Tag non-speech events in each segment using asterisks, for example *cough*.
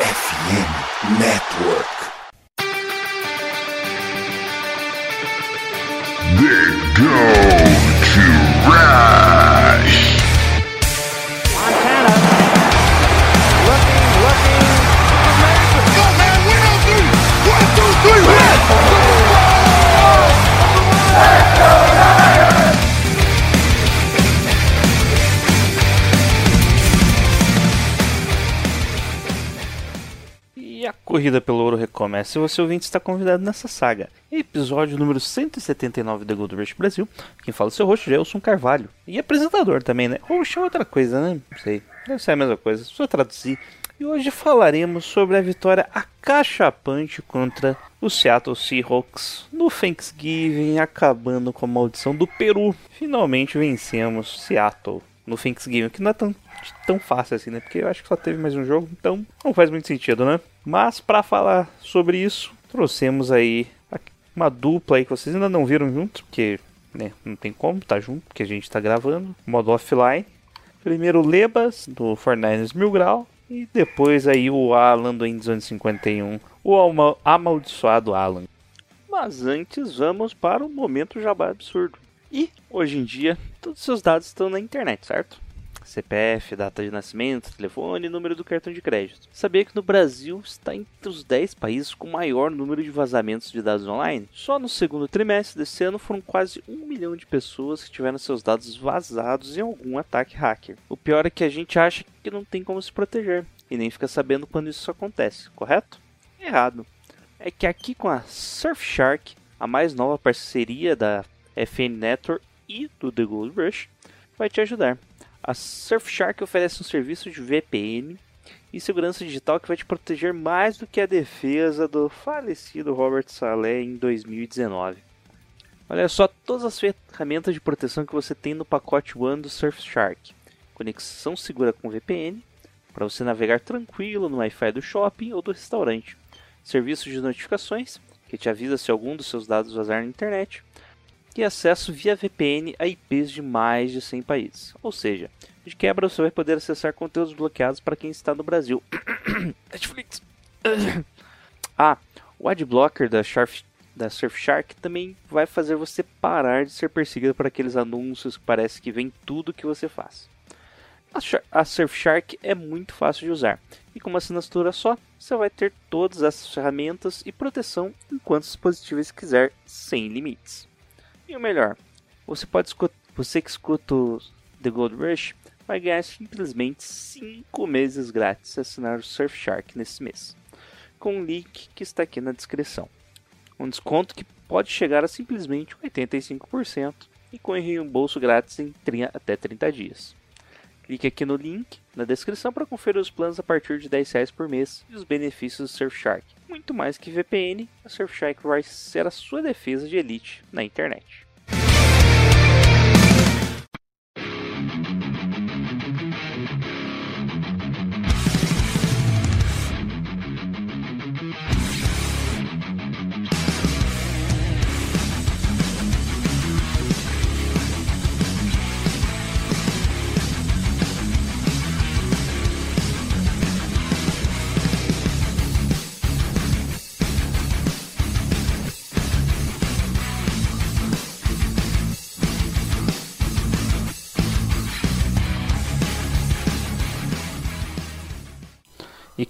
FM Network. Corrida pelo ouro recomeça e você ouvinte está convidado nessa saga. Episódio número 179 da Gold Rush Brasil. Quem fala é seu host, Gelson Carvalho. E apresentador também, né? Host é outra coisa, né? Não sei. Deve ser a mesma coisa. Só traduzir. E hoje falaremos sobre a vitória acachapante contra o Seattle Seahawks no Thanksgiving, acabando com a maldição do Peru. Finalmente vencemos Seattle no Thanksgiving, que não é tão, tão fácil assim, né? Porque eu acho que só teve mais um jogo, então não faz muito sentido, né? Mas para falar sobre isso, trouxemos aí uma dupla aí que vocês ainda não viram junto, porque né, não tem como tá junto, porque a gente tá gravando, modo offline. Primeiro Lebas, do 49ers Mil Grau, e depois aí o Alan do Endzone 51, o ama- amaldiçoado Alan. Mas antes vamos para o momento jabá absurdo. E hoje em dia, todos os seus dados estão na internet, certo? CPF, data de nascimento, telefone e número do cartão de crédito. Sabia que no Brasil está entre os 10 países com maior número de vazamentos de dados online? Só no segundo trimestre desse ano foram quase um milhão de pessoas que tiveram seus dados vazados em algum ataque hacker. O pior é que a gente acha que não tem como se proteger e nem fica sabendo quando isso acontece, correto? Errado. É que aqui com a Surfshark, a mais nova parceria da FN Network e do The Gold Rush, vai te ajudar. A Surfshark oferece um serviço de VPN e segurança digital que vai te proteger mais do que a defesa do falecido Robert Saleh em 2019. Olha só todas as ferramentas de proteção que você tem no pacote One do Surfshark. Conexão segura com VPN, para você navegar tranquilo no Wi-Fi do shopping ou do restaurante. Serviço de notificações, que te avisa se algum dos seus dados vazar na internet. E acesso via VPN a IPs de mais de 100 países. Ou seja, de quebra você vai poder acessar conteúdos bloqueados para quem está no Brasil. *coughs* Netflix. *coughs* ah, o adblocker da, Sharf, da Surfshark também vai fazer você parar de ser perseguido por aqueles anúncios que parece que vem tudo que você faz. A, Shar- a Surfshark é muito fácil de usar e com uma assinatura só você vai ter todas essas ferramentas e proteção em quantos dispositivos quiser sem limites. E o melhor, você pode escutar, você que escuta o The Gold Rush vai ganhar simplesmente 5 meses grátis se assinar o Surfshark nesse mês, com o link que está aqui na descrição. Um desconto que pode chegar a simplesmente 85% e com reembolso grátis em 30 até 30 dias. Clique aqui no link na descrição para conferir os planos a partir de 10 reais por mês e os benefícios do Surfshark. Muito mais que VPN, a Surfshark vai ser a sua defesa de elite na internet.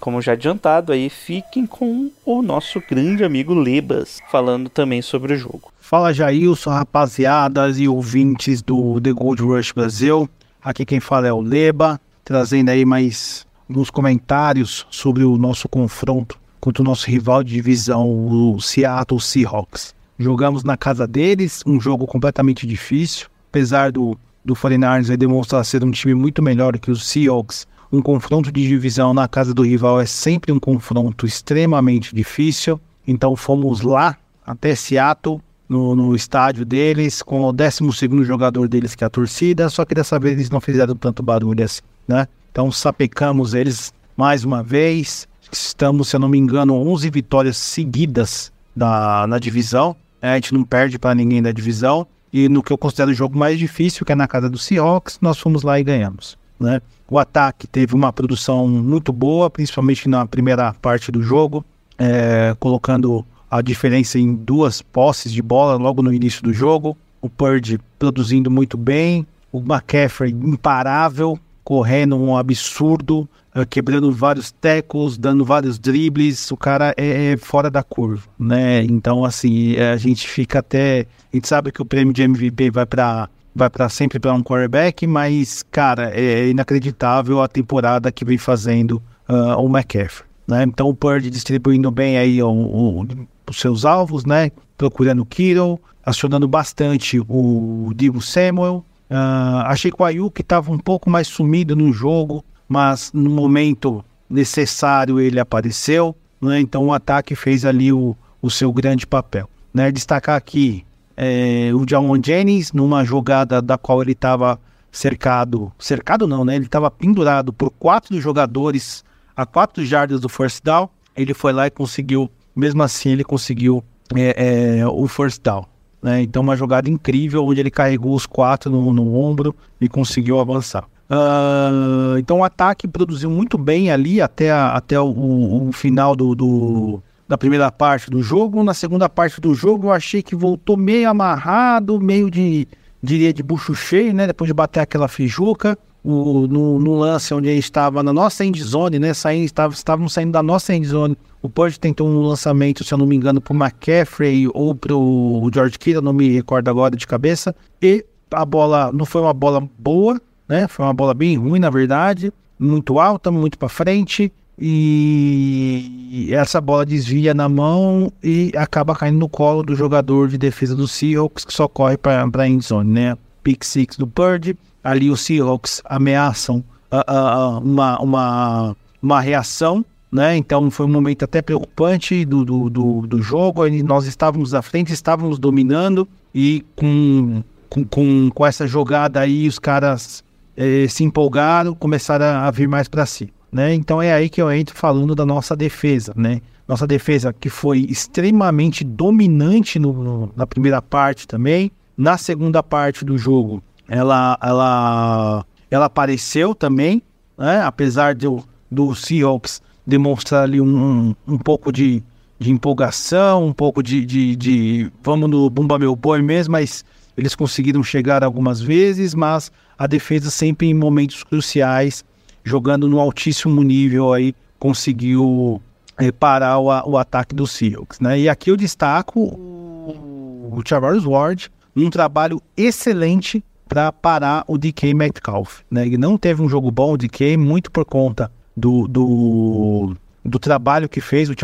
Como já adiantado aí, fiquem com o nosso grande amigo Lebas, falando também sobre o jogo. Fala Jailson, rapaziadas e ouvintes do The Gold Rush Brasil. Aqui quem fala é o Leba, trazendo aí mais alguns comentários sobre o nosso confronto contra o nosso rival de divisão, o Seattle Seahawks. Jogamos na casa deles, um jogo completamente difícil, apesar do, do 49ers aí demonstrar ser um time muito melhor que os Seahawks. Um confronto de divisão na casa do rival é sempre um confronto extremamente difícil. Então fomos lá até Seattle, no, no estádio deles, com o 12 jogador deles, que é a torcida, só que dessa vez eles não fizeram tanto barulho assim, né? Então sapecamos eles mais uma vez. Estamos, se eu não me engano, 11 vitórias seguidas da, na divisão. É, a gente não perde para ninguém da divisão. E no que eu considero o jogo mais difícil, que é na casa do Seahawks, nós fomos lá e ganhamos. Né? O ataque teve uma produção muito boa, principalmente na primeira parte do jogo, é, colocando a diferença em duas posses de bola logo no início do jogo. O Purdy produzindo muito bem, o McCaffrey imparável, correndo um absurdo, uh, quebrando vários tackles, dando vários dribles, o cara é, é, fora da curva, né? Então, assim, a gente fica até. A gente sabe que o prêmio de MVP vai para vai para sempre para um quarterback, mas, cara, é inacreditável a temporada que vem fazendo uh, o McCaffrey. Né? Então, o Purdy distribuindo bem aí o, o, os seus alvos, né? Procurando o Kittle, acionando bastante o Divo Samuel, Uh, achei que o Ayuk estava um pouco mais sumido no jogo, mas no momento necessário ele apareceu, né? então o ataque fez ali o, o seu grande papel. Né? Destacar aqui é, o Jawan Jennings, numa jogada da qual ele estava cercado, cercado não, né? ele estava pendurado por quatro jogadores a quatro jardas do first down, ele foi lá e conseguiu, mesmo assim ele conseguiu é, é, o first down. Né? Então, uma jogada incrível onde ele carregou os quatro no, no ombro e conseguiu avançar. Uh, então, o ataque produziu muito bem ali até, a, até o, o, final do, do, da primeira parte do jogo. Na segunda parte do jogo, eu achei que voltou meio amarrado, meio de, diria, de bucho cheio, né? Depois de bater aquela fijuca. O, no, no, lance onde ele estava na nossa endzone, né? Saindo, estava, estávamos saindo da nossa endzone o Purge tentou um lançamento, se eu não me engano, para o McCaffrey ou para o George Kittle, não me recordo agora de cabeça. E a bola não foi uma bola boa, né? Foi uma bola bem ruim, na verdade. Muito alta, muito para frente. E essa bola desvia na mão e acaba caindo no colo do jogador de defesa do Seahawks, que só corre para a endzone, né? Pick six do Purge. Ali os Seahawks ameaçam uh, uh, uma, uma, uma reação né? Então foi um momento até preocupante do, do, do, do jogo. Nós estávamos à frente, estávamos dominando e com, com, com, com essa jogada aí os caras eh, se empolgaram, começaram a vir mais para si. Né? Então é aí que eu entro falando da nossa defesa, né? Nossa defesa que foi extremamente dominante no, no, na primeira parte também. Na segunda parte do jogo, ela, ela, ela apareceu também, né? apesar do, do Seahawks demonstrar ali um, um, pouco de, de empolgação, um pouco de, de, de, vamos no Bumba Meu Boi mesmo, mas eles conseguiram chegar algumas vezes, mas a defesa sempre em momentos cruciais, jogando no altíssimo nível aí, conseguiu é, parar o, o, ataque dos Seahawks, né? E aqui eu destaco o, Charles Ward, um trabalho excelente para parar o DK Metcalf, né? Ele não teve um jogo bom, o DK, muito por conta do, do, do trabalho que fez o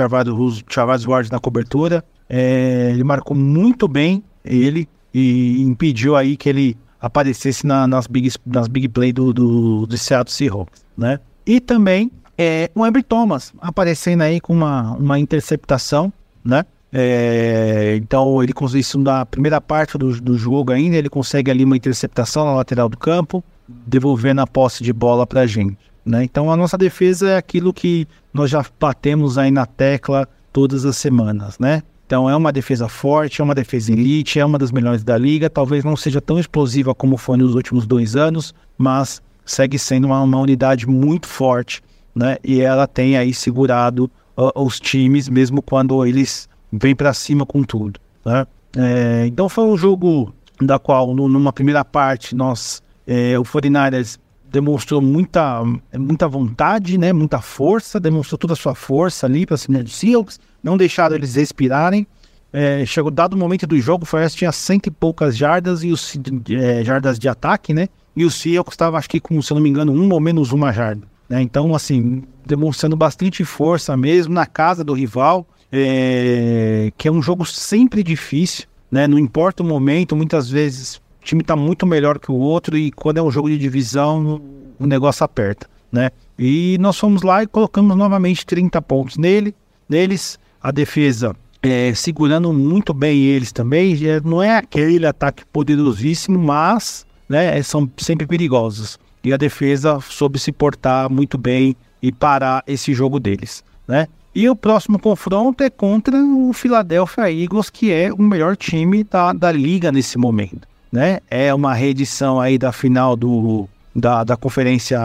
Charvaz Ward na cobertura. É, ele marcou muito bem ele e impediu aí que ele aparecesse na, nas, big, nas big play do, do, do Seattle Seahawks, né? E também é, o Ambry Thomas aparecendo aí com uma, uma interceptação, né? É, então ele conseguiu isso na primeira parte do, do jogo ainda, ele consegue ali uma interceptação na lateral do campo, devolvendo a posse de bola pra gente. Né? Então a nossa defesa é aquilo que nós já batemos aí na tecla todas as semanas, né? Então é uma defesa forte, é uma defesa elite, é uma das melhores da liga. Talvez não seja tão explosiva como foi nos últimos dois anos, mas segue sendo uma, uma unidade muito forte, né? E ela tem aí segurado uh, os times mesmo quando eles vêm para cima com tudo, né? É, então foi um jogo da qual no, numa primeira parte nós é, o 49ers demonstrou muita, muita vontade, né? Muita força, demonstrou toda a sua força ali para cima dos Seahawks, não deixaram eles respirarem. É, chegou dado momento do jogo, o Forest tinha cento e poucas jardas e os é, jardas de ataque, né? E o Seahawks estava, acho que com, se não me engano, um ou menos uma jarda. Né? Então, assim, demonstrando bastante força mesmo na casa do rival, é, que é um jogo sempre difícil, né? Não importa o momento, muitas vezes time está muito melhor que o outro e quando é um jogo de divisão, o negócio aperta, né? E nós fomos lá e colocamos novamente 30 pontos nele, neles, a defesa é, segurando muito bem eles também, não é aquele ataque poderosíssimo, mas né, são sempre perigosos. E a defesa soube se portar muito bem e parar esse jogo deles, né? E o próximo confronto é contra o Philadelphia Eagles, que é o melhor time da, da liga nesse momento né? É uma reedição aí da final do, da, da Conferência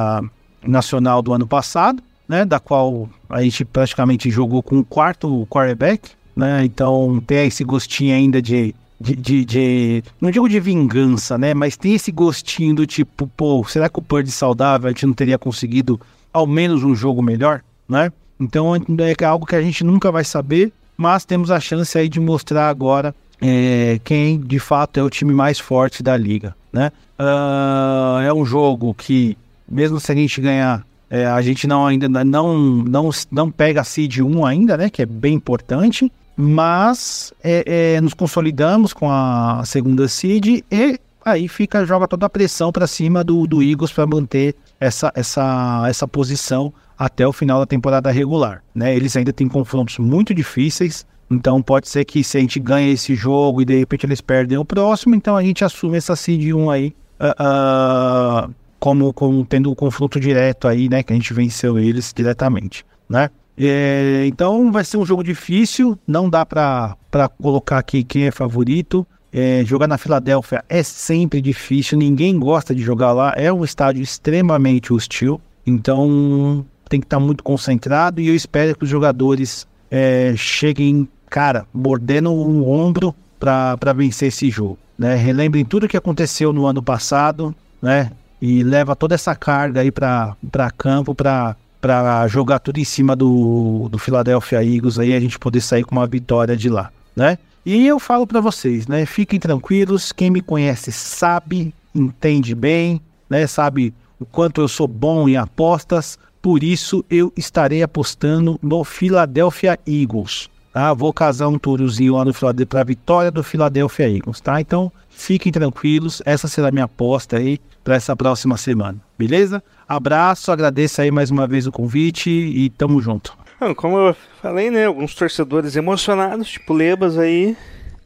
Nacional do ano passado, né? Da qual a gente praticamente jogou com o quarto quarterback, né? Então tem esse gostinho ainda de, de, de, de, Não digo de vingança, né? Mas tem esse gostinho do tipo, pô, será que o Purdy saudável a gente não teria conseguido ao menos um jogo melhor, né? Então é algo que a gente nunca vai saber, mas temos a chance aí de mostrar agora é, quem de fato é o time mais forte da liga, né? Uh, é um jogo que, mesmo se a gente ganhar, é, a gente não ainda não, não, não pega a seed 1 ainda, né? Que é bem importante, mas é, é, nos consolidamos com a segunda seed e aí fica joga toda a pressão para cima do, do Eagles para manter essa, essa, essa posição até o final da temporada regular. Né? Eles ainda têm confrontos muito difíceis, então pode ser que se a gente ganha esse jogo e de repente eles perdem o próximo, então a gente assume essa seed 1 aí uh, uh, como, como tendo um confronto direto aí, né? Que a gente venceu eles diretamente, né? É, então vai ser um jogo difícil, não dá para colocar aqui quem é favorito. É, jogar na Filadélfia é sempre difícil, ninguém gosta de jogar lá, é um estádio extremamente hostil, então tem que estar tá muito concentrado e eu espero que os jogadores é, cheguem, cara, mordendo o ombro para vencer esse jogo. Né? Relembrem tudo o que aconteceu no ano passado, né? E leva toda essa carga aí para campo para para jogar tudo em cima do, do Philadelphia Eagles aí a gente poder sair com uma vitória de lá, né? E eu falo para vocês, né? Fiquem tranquilos, quem me conhece sabe, entende bem, né? Sabe o quanto eu sou bom em apostas, por isso eu estarei apostando no Philadelphia Eagles. Tá? Vou casar um tourozinho lá no Philadelphia para a vitória do Philadelphia Eagles, tá? Então fiquem tranquilos, essa será a minha aposta aí para essa próxima semana, beleza? Abraço, agradeço aí mais uma vez o convite e tamo junto. Como eu falei, né? Alguns torcedores emocionados, tipo Lebas aí,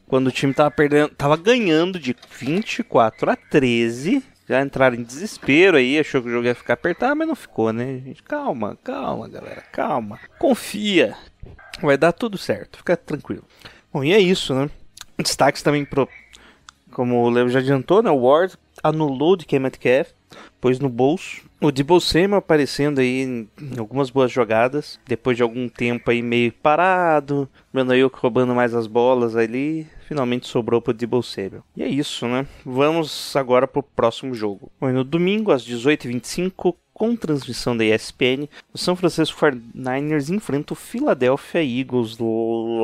quando o time tava perdendo, tava ganhando de 24 a 13, já entraram em desespero aí, achou que o jogo ia ficar apertado, mas não ficou, né? Gente, calma, calma, galera, calma. Confia. Vai dar tudo certo, fica tranquilo. Bom, e é isso, né? Destaques também pro. Como o Leo já adiantou, né? O Ward anulou de Ken Metcalf, pôs no bolso. O Debo Samuel aparecendo aí em algumas boas jogadas, depois de algum tempo aí meio parado, aí roubando mais as bolas ali, finalmente sobrou pro Debo Samuel. E é isso, né? Vamos agora pro próximo jogo. Bom, no domingo, às 18h25, com transmissão da ESPN, o São Francisco 49ers enfrenta o Philadelphia Eagles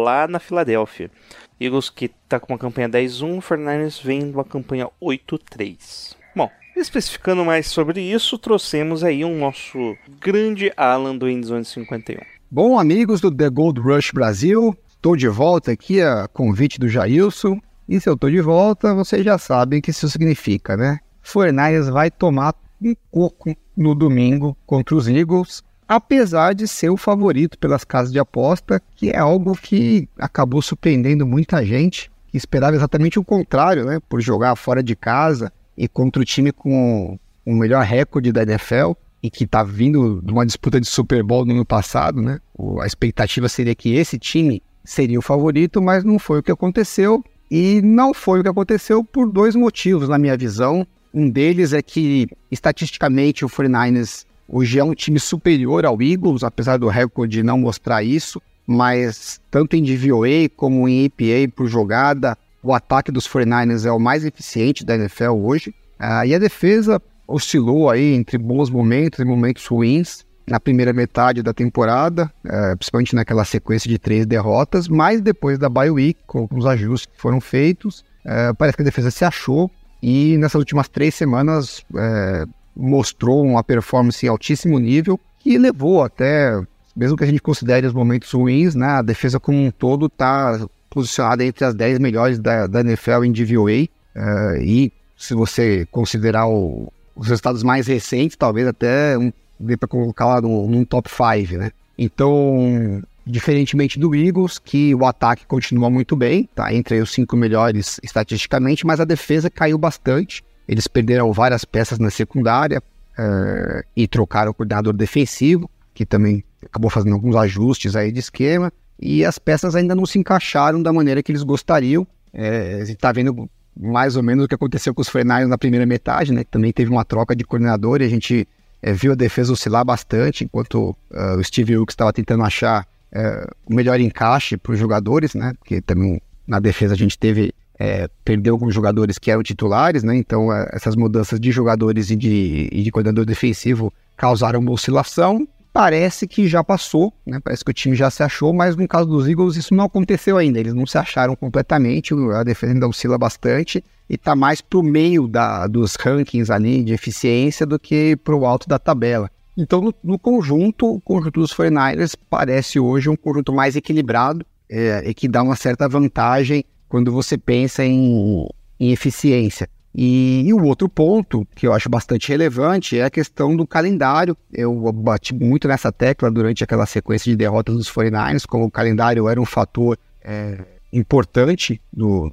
lá na Filadélfia. Eagles que está com uma campanha 10-1, o 49ers vem uma campanha 8-3. Bom, especificando mais sobre isso, trouxemos aí um nosso grande Alan do Endzone 51. Bom, amigos do The Gold Rush Brasil, Estou de volta aqui a convite do Jailson. E se eu estou de volta, vocês já sabem o que isso significa, né? Fornaias vai tomar um coco no domingo contra os Eagles, apesar de ser o favorito pelas casas de aposta, que é algo que acabou surpreendendo muita gente, que esperava exatamente o contrário, né? Por jogar fora de casa e contra o time com o melhor recorde da NFL e que está vindo de uma disputa de Super Bowl no ano passado, né? A expectativa seria que esse time seria o favorito, mas não foi o que aconteceu. E não foi o que aconteceu por dois motivos, na minha visão. Um deles é que, estatisticamente, o 49ers hoje é um time superior ao Eagles, apesar do recorde não mostrar isso. Mas, tanto em DVOA como em EPA por jogada, o ataque dos 49ers é o mais eficiente da NFL hoje. Ah, e a defesa oscilou aí entre bons momentos e momentos ruins na primeira metade da temporada, é, principalmente naquela sequência de três derrotas, mas depois da bye week, com os ajustes que foram feitos, é, parece que a defesa se achou e nessas últimas três semanas é, mostrou uma performance em altíssimo nível que levou até, mesmo que a gente considere os momentos ruins, né, a defesa como um todo está posicionada entre as 10 melhores da, da NFL em DVOA é, e se você considerar o, os resultados mais recentes, talvez até um dê para colocar lá no, num top 5, né? Então, diferentemente do Eagles, que o ataque continua muito bem, tá entre os cinco melhores estatisticamente, mas a defesa caiu bastante. Eles perderam várias peças na secundária uh, e trocaram o coordenador defensivo, que também acabou fazendo alguns ajustes aí de esquema, e as peças ainda não se encaixaram da maneira que eles gostariam. É, a gente está vendo mais ou menos o que aconteceu com os 49ers na primeira metade, né? Também teve uma troca de coordenador e a gente é, viu a defesa oscilar bastante, enquanto uh, o Steve Wilkes estava tentando achar uh, o melhor encaixe para os jogadores, né? Porque também na defesa a gente teve é, perdeu alguns jogadores que eram titulares, né? Então é, essas mudanças de jogadores e de, e de coordenador defensivo causaram uma oscilação. Parece que já passou, né? Parece que o time já se achou, mas no caso dos Eagles isso não aconteceu ainda. Eles não se acharam completamente, a defesa ainda oscila bastante e está mais para o meio da, dos rankings ali de eficiência do que para o alto da tabela. Então, no, no, conjunto, o conjunto dos 49ers parece hoje um conjunto mais equilibrado é, e que dá uma certa vantagem quando você pensa em, em eficiência. E, e, o outro ponto que eu acho bastante relevante é a questão do calendário. Eu bati muito nessa tecla durante aquela sequência de derrotas dos 49ers, como o calendário era um fator é, importante do,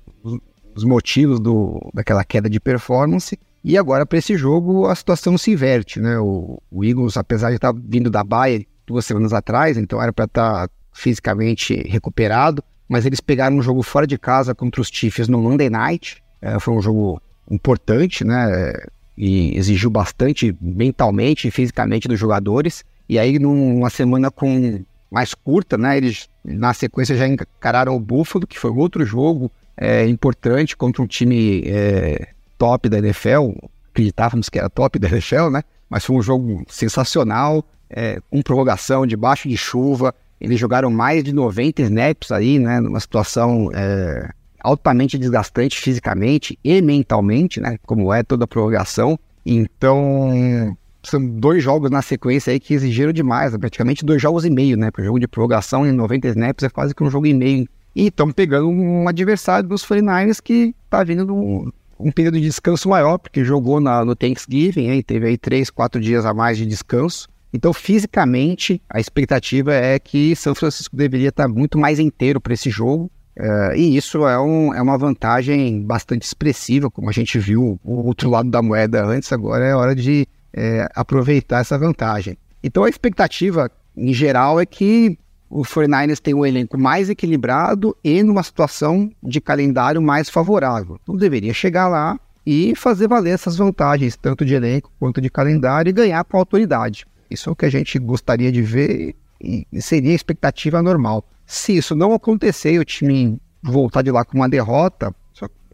dos motivos do, daquela queda de performance. E agora, para esse jogo, a situação se inverte. Né? O, o Eagles, apesar de estar vindo da Bayern duas semanas atrás, então era para estar tá fisicamente recuperado, mas eles pegaram um jogo fora de casa contra os Chiefs no Monday Night. É, foi um jogo importante, né? E exigiu bastante mentalmente e fisicamente dos jogadores. E aí, numa semana com mais curta, né? Eles na sequência já encararam o Buffalo, que foi outro jogo é, importante contra um time é, top da NFL. Acreditávamos que era top da NFL, né? Mas foi um jogo sensacional, é, com prorrogação, debaixo de chuva. Eles jogaram mais de 90 snaps aí, né? Numa situação é, altamente desgastante fisicamente e mentalmente, né? Como é toda a prorrogação. Então, são dois jogos na sequência aí que exigiram demais, né? praticamente dois jogos e meio, né? Porque jogo de prorrogação em 90 snaps é quase que um jogo e meio. E estão pegando um adversário dos 49ers que tá vindo num um período de descanso maior, porque jogou na, no Thanksgiving, aí teve aí três, quatro dias a mais de descanso. Então, fisicamente, a expectativa é que São Francisco deveria estar muito mais inteiro para esse jogo. Uh, e isso é, um, é uma vantagem bastante expressiva, como a gente viu o outro lado da moeda antes, agora é hora de é, aproveitar essa vantagem. Então, a expectativa, em geral, é que o 49ers tem um elenco mais equilibrado e numa situação de calendário mais favorável. Então, deveria chegar lá e fazer valer essas vantagens, tanto de elenco quanto de calendário, e ganhar com autoridade. Isso é o que a gente gostaria de ver e seria a expectativa normal. Se isso não acontecer e o time voltar de lá com uma derrota,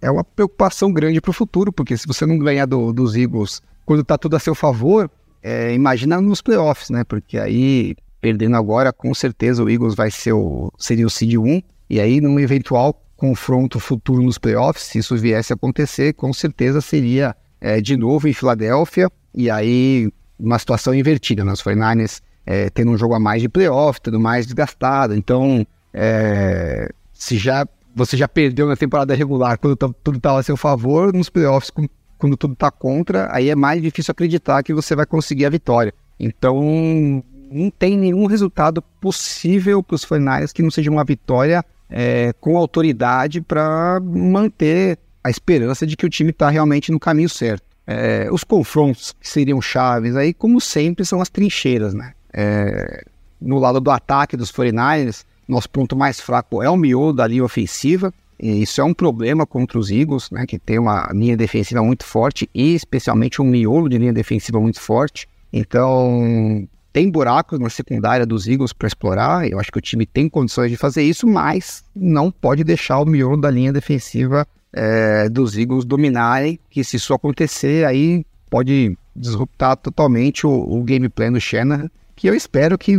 é uma preocupação grande para o futuro, porque se você não ganhar do, dos Eagles quando está tudo a seu favor, é, imagina nos playoffs, né? Porque aí, perdendo agora, com certeza o Eagles vai ser o, seria o seed 1, e aí num eventual confronto futuro nos playoffs, se isso viesse a acontecer, com certeza seria é, de novo em Filadélfia, e aí uma situação invertida, né? Os 49ers é, tendo um jogo a mais de playoff, tudo mais desgastado. Então, é, se já você já perdeu na temporada regular quando tá, tudo estava a seu favor, nos playoffs, quando tudo está contra, aí é mais difícil acreditar que você vai conseguir a vitória. Então, não tem nenhum resultado possível para os 49ers que não seja uma vitória é, com autoridade para manter a esperança de que o time está realmente no caminho certo. É, os confrontos que seriam chaves aí, como sempre, são as trincheiras, né? É, no lado do ataque dos 49ers, nosso ponto mais fraco é o miolo da linha ofensiva. E isso é um problema contra os Eagles, né? Que tem uma linha defensiva muito forte e especialmente um miolo de linha defensiva muito forte. Então, tem buracos na secundária dos Eagles para explorar. Eu acho que o time tem condições de fazer isso, mas não pode deixar o miolo da linha defensiva é, dos Eagles dominarem, que se isso acontecer, aí pode disruptar totalmente o, o gameplay do Shanahan, que eu espero que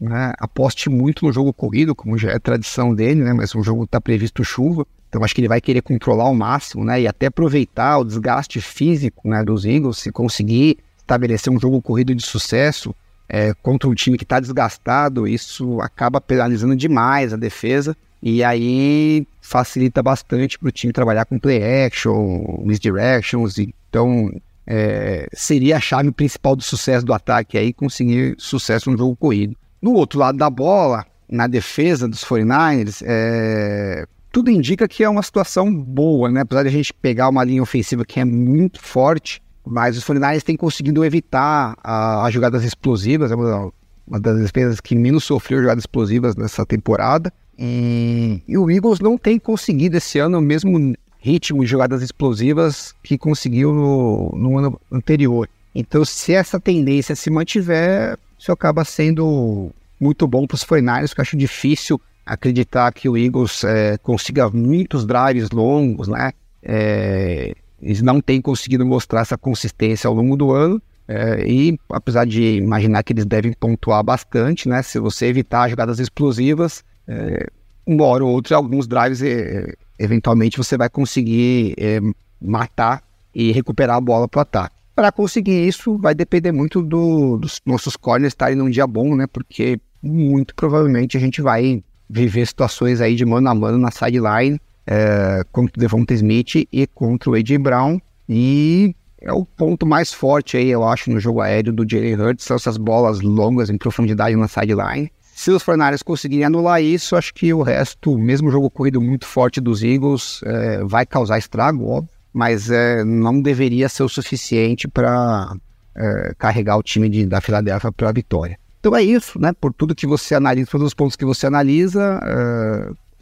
né, aposte muito no jogo corrido, como já é tradição dele, né, mas o jogo está previsto chuva, então acho que ele vai querer controlar ao máximo, né, e até aproveitar o desgaste físico, né, dos Eagles, se conseguir estabelecer um jogo corrido de sucesso é, contra um time que está desgastado, isso acaba penalizando demais a defesa, e aí facilita bastante para o time trabalhar com play action, misdirections. Então, é, seria a chave principal do sucesso do ataque aí, conseguir sucesso no jogo corrido. No outro lado da bola, na defesa dos 49ers, é, tudo indica que é uma situação boa, né? Apesar de a gente pegar uma linha ofensiva que é muito forte, mas os 49ers têm conseguido evitar as jogadas explosivas, é uma das defesas que menos sofreu jogadas explosivas nessa temporada. E, e, o Eagles não tem conseguido esse ano mesmo ritmo de jogadas explosivas que conseguiu no, no ano anterior. Então, se essa tendência se mantiver, isso acaba sendo muito bom para os 49ers, que eu acho difícil acreditar que o Eagles é, consiga muitos drives longos, né? É, eles não têm conseguido mostrar essa consistência ao longo do ano. É, e apesar de imaginar que eles devem pontuar bastante, né? Se você evitar jogadas explosivas, é, uma hora ou outra, alguns drives, é, eventualmente você vai conseguir é, matar e recuperar a bola para o ataque. Para conseguir isso, vai depender muito do, dos nossos corners estarem num dia bom, né? Porque muito provavelmente a gente vai viver situações aí de mano a mano na sideline é, contra o Devonta Smith e contra o A.J. Brown. E é o ponto mais forte aí, eu acho, no jogo aéreo do Jalen Hurts, são essas bolas longas em profundidade na sideline. Se os Fornares conseguirem anular isso, acho que o resto, mesmo jogo corrido muito forte dos Eagles, é, vai causar estrago, óbvio mas é, não deveria ser o suficiente para é, carregar o time de, da Filadélfia para a vitória. Então é isso, né? Por tudo que você analisa, todos os pontos que você analisa,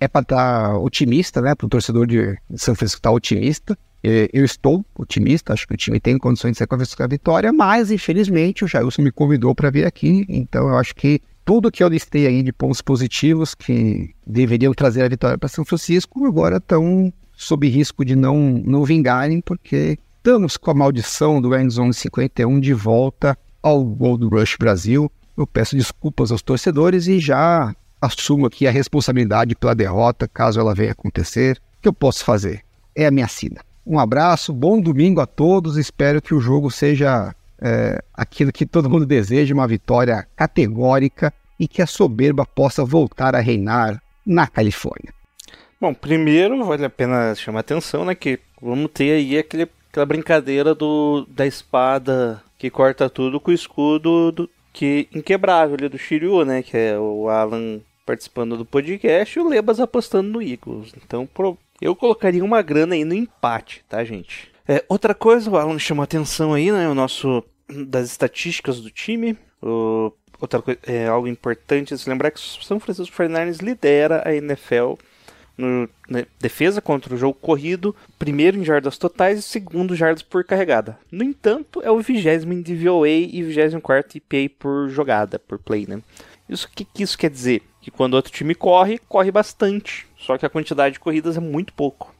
é, para estar otimista, né? Para o torcedor de São Francisco estar tá otimista. Eu estou otimista, acho que o time tem condições de ser com a vitória, mas infelizmente o Jailson me convidou para vir aqui, então eu acho que tudo que eu listei aí de pontos positivos que deveriam trazer a vitória para São Francisco agora estão sob risco de não, não vingarem, porque estamos com a maldição do Endzone 51 de volta ao Gold Rush Brasil. Eu peço desculpas aos torcedores e já assumo aqui a responsabilidade pela derrota, caso ela venha acontecer. O que eu posso fazer? É a minha sina. Um abraço, bom domingo a todos. Espero que o jogo seja é, aquilo que todo mundo deseja, uma vitória categórica e que a soberba possa voltar a reinar na Califórnia. Bom, primeiro vale a pena chamar atenção, né, que vamos ter aí aquele, aquela brincadeira do da espada que corta tudo com o escudo do, que inquebrável ali do Shiryu, né, que é o Alan participando do podcast e o Lebas apostando no Eagles. Então, eu colocaria uma grana aí no empate, tá, gente? É, outra coisa, o Alan chamou atenção aí, né, o nosso das estatísticas do time. O, outra coisa, é algo importante se lembrar que o São Francisco 49ers lidera a NFL no, na defesa contra o jogo corrido, primeiro em jardas totais e segundo jardas por carregada. No entanto, é o vigésimo em DVOA e vigésimo quarto EPA por jogada, por play, né? Isso que, que isso quer dizer? Que quando outro time corre, corre bastante, só que a quantidade de corridas é muito pouco.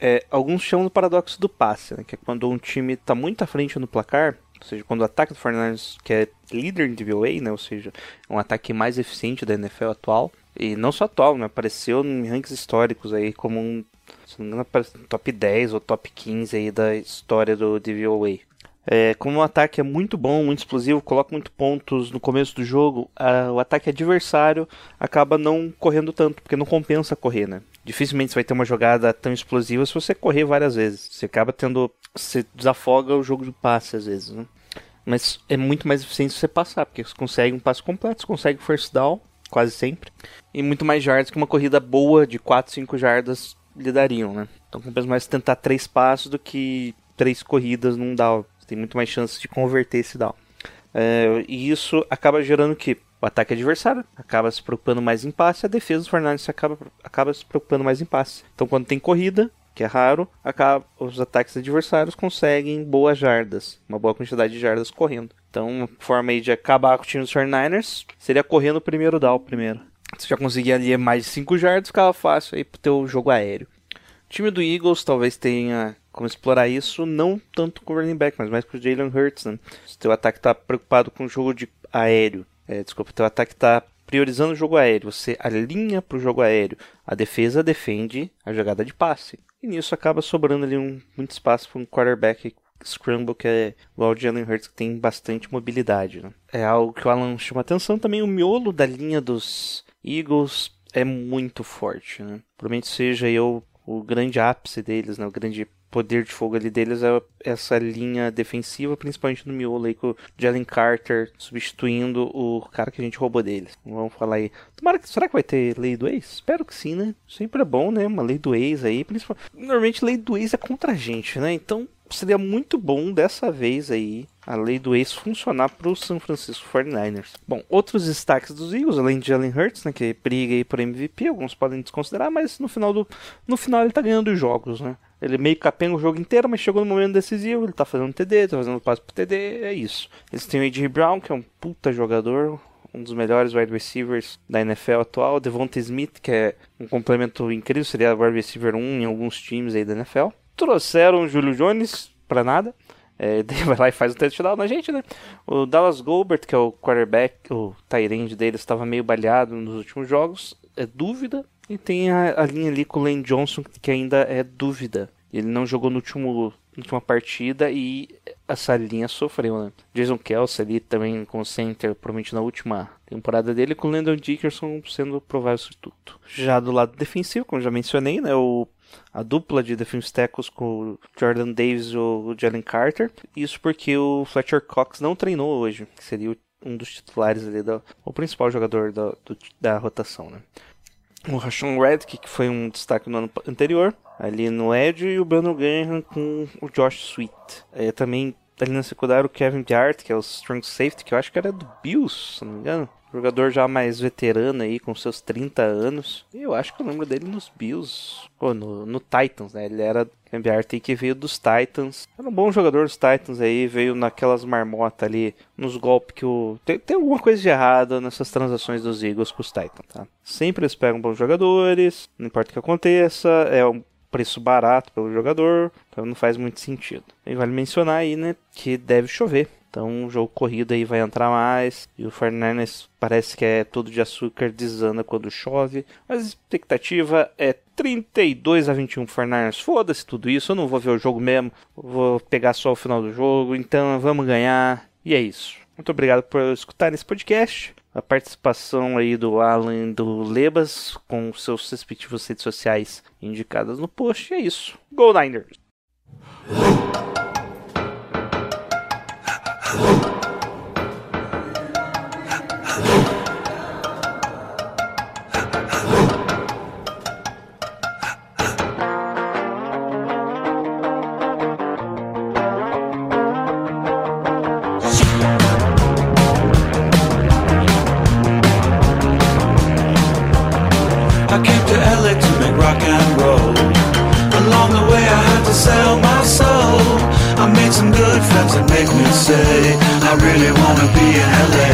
É, alguns chamam do paradoxo do passe, né? que é quando um time está muito à frente no placar, ou seja, quando o ataque do Fernandes, que é líder em DVOA, né? ou seja, um ataque mais eficiente da NFL atual, e não só atual, né? Apareceu em rankings históricos aí como um, se não me engano, top 10 ou top 15 aí da história do DVOA. É, como o ataque é muito bom, muito explosivo, coloca muito pontos no começo do jogo, a, o ataque adversário acaba não correndo tanto, porque não compensa correr, né? Dificilmente você vai ter uma jogada tão explosiva se você correr várias vezes. Você acaba tendo. Você desafoga o jogo de passe às vezes, né? Mas é muito mais eficiente você passar, porque você consegue um passe completo, você consegue first down, quase sempre. E muito mais jardas que uma corrida boa de 4, 5 jardas lhe dariam, né? Então compensa mais tentar três passos do que três corridas num down. Você tem muito mais chance de converter esse down. É, e isso acaba gerando que o ataque adversário acaba se preocupando mais em passe, a defesa dos Fernandes acaba, acaba se preocupando mais em passe. Então quando tem corrida, que é raro, acaba, os ataques adversários conseguem boas jardas, uma boa quantidade de jardas correndo. Então, uma forma aí de acabar com o time dos 49ers seria correr no primeiro down primeiro. Se já conseguir ali mais de 5 jardas, ficava fácil aí pro teu jogo aéreo. O time do Eagles talvez tenha como explorar isso, não tanto com o running back, mas mais com o Jalen Hurts. Né? Se teu ataque está preocupado com o jogo de aéreo, é, desculpa, teu ataque está priorizando o jogo aéreo, você alinha para o jogo aéreo, a defesa defende a jogada de passe. E nisso acaba sobrando ali um, muito espaço para um quarterback Scramble, que é igual o Jalen Hurts, que tem bastante mobilidade. Né? É algo que o Alan chama atenção também. O miolo da linha dos Eagles é muito forte. Né? Provavelmente seja eu o grande ápice deles, né? o grande poder de fogo ali deles é essa linha defensiva, principalmente no miolo aí com o Jalen Carter substituindo o cara que a gente roubou deles. Vamos falar aí. Tomara que, será que vai ter lei do ex? Espero que sim, né? Sempre é bom, né? Uma lei do ex aí. Principalmente, normalmente lei do ex é contra a gente, né? Então seria muito bom dessa vez aí a lei do ex funcionar para o San Francisco 49ers. Bom, outros destaques dos Eagles, além de Jalen Hurts, né, que briga aí por MVP, alguns podem desconsiderar, mas no final, do, no final ele tá ganhando os jogos, né? Ele meio capenga o jogo inteiro, mas chegou no momento decisivo, ele tá fazendo TD, tá fazendo passo pro TD, é isso. Eles têm o A.J. Brown, que é um puta jogador, um dos melhores wide receivers da NFL atual, Devonta Smith, que é um complemento incrível, seria wide receiver 1 em alguns times aí da NFL. Trouxeram o Julio Jones pra nada. É, *laughs* vai lá e faz o touchdown na gente, né? O Dallas Goldberg, que é o quarterback, o tight dele, estava meio baleado nos últimos jogos, é dúvida. E tem a, a linha ali com o Lane Johnson, que ainda é dúvida. Ele não jogou no último, última partida e essa linha sofreu, né? Jason Kelsey ali também com o center, provavelmente na última temporada dele, com o Landon Dickerson sendo provável substituto. Já do lado defensivo, como já mencionei, né? O a dupla de defensive tackles com o Jordan Davis e o Jalen Carter. Isso porque o Fletcher Cox não treinou hoje, que seria um dos titulares ali, do, o principal jogador da, do, da rotação, né? O Rashawn Reddick, que foi um destaque no ano anterior, ali no Edge, e o Brandon Graham com o Josh Sweet. É, também ali na secundária o Kevin Hart, que é o strong safety, que eu acho que era do Bills, se não me engano. Jogador já mais veterano aí, com seus 30 anos. Eu acho que eu lembro dele nos Bills. Ou no, no Titans, né? Ele era Cambiarte que veio dos Titans. Era um bom jogador dos Titans aí, veio naquelas marmotas ali, nos golpes que o. Tem, tem alguma coisa de errado nessas transações dos Eagles com os Titans, tá? Sempre eles pegam bons jogadores, não importa o que aconteça, é um preço barato pelo jogador, então não faz muito sentido. E vale mencionar aí, né, que deve chover então o jogo corrido aí vai entrar mais. E o Fernandes parece que é todo de açúcar, desanda quando chove. Mas a expectativa é 32 a 21 Fernandes. Foda-se tudo isso, eu não vou ver o jogo mesmo. Vou pegar só o final do jogo. Então vamos ganhar. E é isso. Muito obrigado por escutar esse podcast. A participação aí do Alan do Lebas com seus respectivos redes sociais indicadas no post. E é isso. Go Niners! Whoa. Really wanna be in LA.